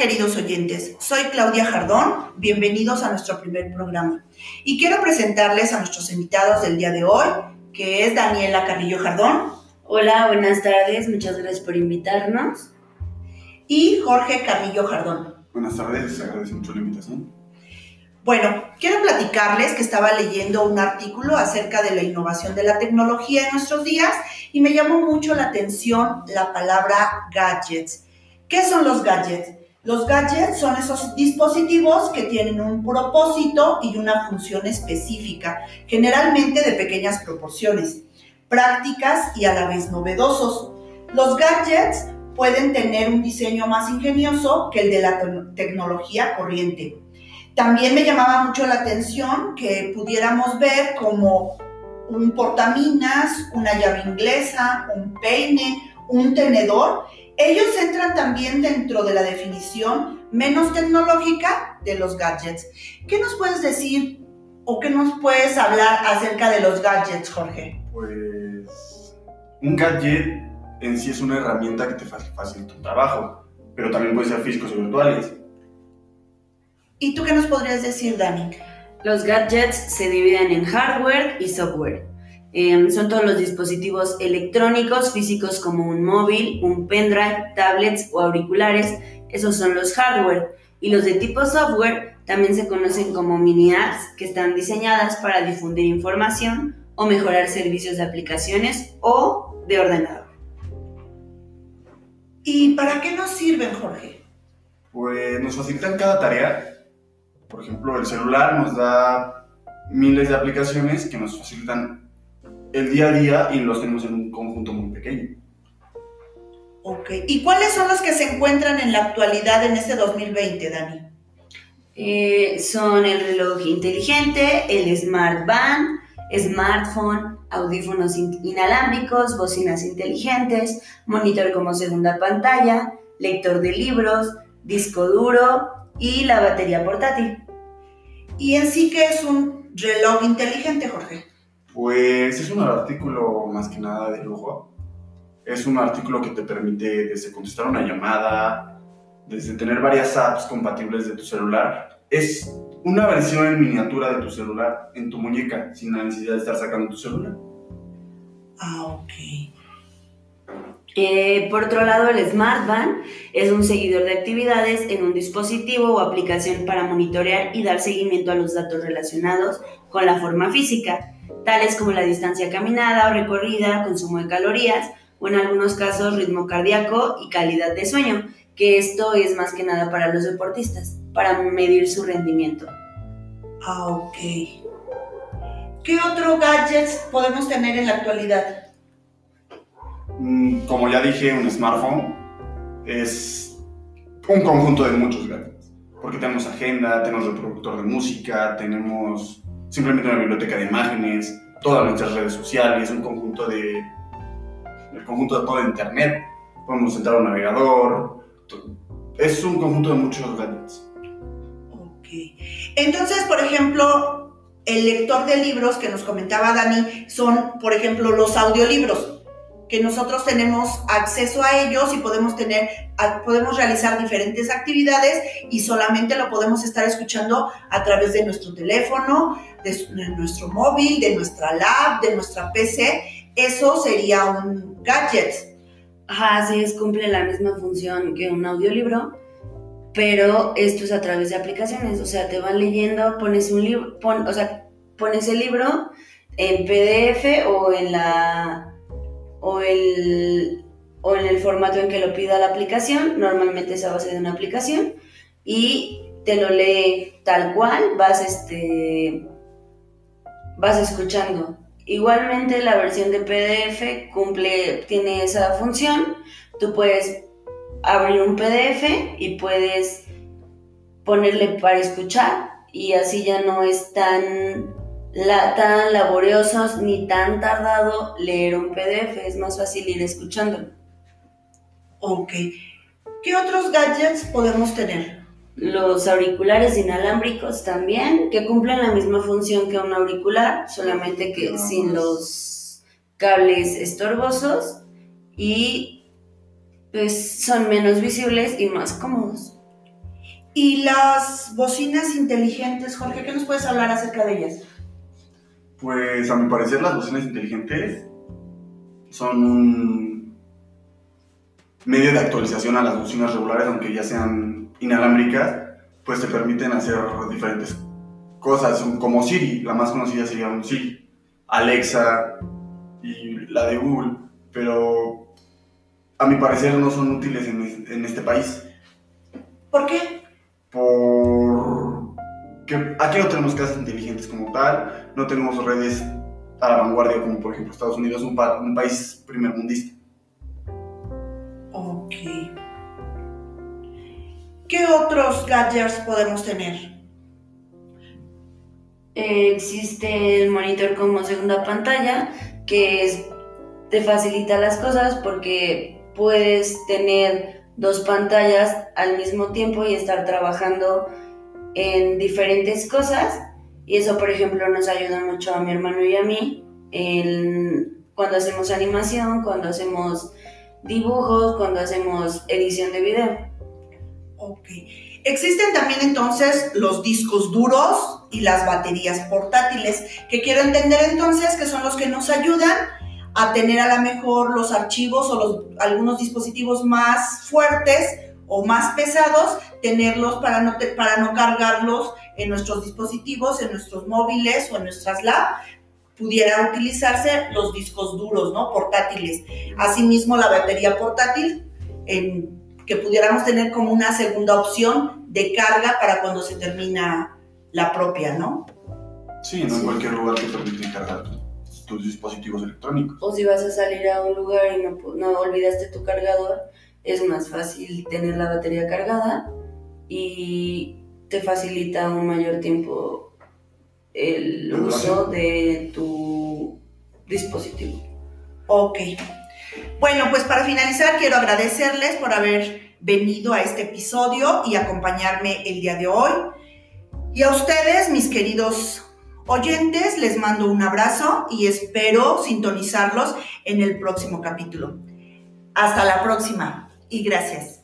queridos oyentes? Soy Claudia Jardón, bienvenidos a nuestro primer programa. Y quiero presentarles a nuestros invitados del día de hoy, que es Daniela Carrillo Jardón. Hola, buenas tardes, muchas gracias por invitarnos. Y Jorge Carrillo Jardón. Buenas tardes, les agradezco mucho la invitación. Bueno, quiero platicarles que estaba leyendo un artículo acerca de la innovación de la tecnología en nuestros días y me llamó mucho la atención la palabra gadgets. ¿Qué son los gadgets? Los gadgets son esos dispositivos que tienen un propósito y una función específica, generalmente de pequeñas proporciones, prácticas y a la vez novedosos. Los gadgets pueden tener un diseño más ingenioso que el de la tecnología corriente. También me llamaba mucho la atención que pudiéramos ver como un portaminas, una llave inglesa, un peine, un tenedor ellos entran también dentro de la definición menos tecnológica de los gadgets. ¿Qué nos puedes decir o qué nos puedes hablar acerca de los gadgets, Jorge? Pues un gadget en sí es una herramienta que te facilita tu trabajo, pero también puede ser físicos o virtuales. ¿Y tú qué nos podrías decir, Dani? Los gadgets se dividen en hardware y software. Em, son todos los dispositivos electrónicos, físicos como un móvil, un pendrive, tablets o auriculares. Esos son los hardware. Y los de tipo software también se conocen como mini apps que están diseñadas para difundir información o mejorar servicios de aplicaciones o de ordenador. ¿Y para qué nos sirven, Jorge? Pues nos facilitan cada tarea. Por ejemplo, el celular nos da miles de aplicaciones que nos facilitan el día a día y los tenemos en un conjunto muy pequeño. Ok. ¿Y cuáles son los que se encuentran en la actualidad en este 2020, Dani? Eh, son el reloj inteligente, el smart band, smartphone, audífonos inalámbricos, bocinas inteligentes, monitor como segunda pantalla, lector de libros, disco duro y la batería portátil. ¿Y en sí qué es un reloj inteligente, Jorge? Pues es un artículo más que nada de lujo. Es un artículo que te permite desde contestar una llamada, desde tener varias apps compatibles de tu celular. Es una versión en miniatura de tu celular en tu muñeca, sin la necesidad de estar sacando tu celular. Ah, ok. Por otro lado, el Smart Band es un seguidor de actividades en un dispositivo o aplicación para monitorear y dar seguimiento a los datos relacionados con la forma física tales como la distancia caminada o recorrida, consumo de calorías o en algunos casos ritmo cardíaco y calidad de sueño, que esto es más que nada para los deportistas, para medir su rendimiento. Ah, ok. ¿Qué otro gadgets podemos tener en la actualidad? Mm, como ya dije, un smartphone es un conjunto de muchos gadgets. Porque tenemos agenda, tenemos reproductor de música, tenemos simplemente una biblioteca de imágenes, todas nuestras redes sociales, un conjunto de, el conjunto de todo Internet, podemos entrar a un navegador, es un conjunto de muchos gadgets. Ok. Entonces, por ejemplo, el lector de libros que nos comentaba Dani son, por ejemplo, los audiolibros que nosotros tenemos acceso a ellos y podemos tener, podemos realizar diferentes actividades y solamente lo podemos estar escuchando a través de nuestro teléfono, de, nuestro móvil, de nuestra lab, de nuestra PC. Eso sería un gadget. Ajá, así es, cumple la misma función que un audiolibro, pero esto es a través de aplicaciones, o sea, te van leyendo, pones un libro, o sea, pones el libro en PDF o en la o, el, o en el formato en que lo pida la aplicación, normalmente es a base de una aplicación, y te lo lee tal cual, vas, este, vas escuchando. Igualmente la versión de PDF cumple, tiene esa función, tú puedes abrir un PDF y puedes ponerle para escuchar y así ya no es tan la, tan laboriosos ni tan tardado leer un PDF, es más fácil ir escuchándolo. Ok. ¿Qué otros gadgets podemos tener? Los auriculares inalámbricos también, que cumplen la misma función que un auricular, solamente que sin los cables estorbosos y pues son menos visibles y más cómodos. ¿Y las bocinas inteligentes, Jorge? ¿Qué nos puedes hablar acerca de ellas? Pues a mi parecer las bocinas inteligentes son un medio de actualización a las bocinas regulares, aunque ya sean inalámbricas, pues te permiten hacer diferentes cosas, como Siri, la más conocida sería un Siri, Alexa y la de Google, pero a mi parecer no son útiles en, este país. ¿Por qué? Que aquí no tenemos casas inteligentes como tal, no tenemos redes a la vanguardia como por ejemplo Estados Unidos, un, un país primermundista. Ok. ¿Qué otros gadgets podemos tener? Eh, existe el monitor como segunda pantalla, que te facilita las cosas porque puedes tener dos pantallas al mismo tiempo y estar trabajando en diferentes cosas. Y eso, por ejemplo, nos ayuda mucho a mi hermano y a mí cuando hacemos animación, cuando hacemos dibujos, cuando hacemos edición de video. Ok. Existen también entonces los discos duros y las baterías portátiles, que quiero entender entonces que son los que nos ayudan a tener a lo mejor los archivos o los, algunos dispositivos más fuertes o más pesados, tenerlos para no, para no cargarlos en nuestros dispositivos, en nuestros móviles o en nuestras lab, pudieran utilizarse los discos duros, ¿no? Portátiles. Asimismo, la batería portátil en que pudiéramos tener como una segunda opción de carga para cuando se termina la propia, ¿no? Sí, no en cualquier lugar que permite cargar tus dispositivos electrónicos. O si vas a salir a un lugar y no, no olvidaste tu cargador, es más fácil tener la batería cargada y te facilita un mayor tiempo el uso de tu dispositivo. Ok. Bueno, pues para finalizar quiero agradecerles por haber venido a este episodio y acompañarme el día de hoy. Y a ustedes, mis queridos oyentes, les mando un abrazo y espero sintonizarlos en el próximo capítulo. Hasta la próxima y gracias.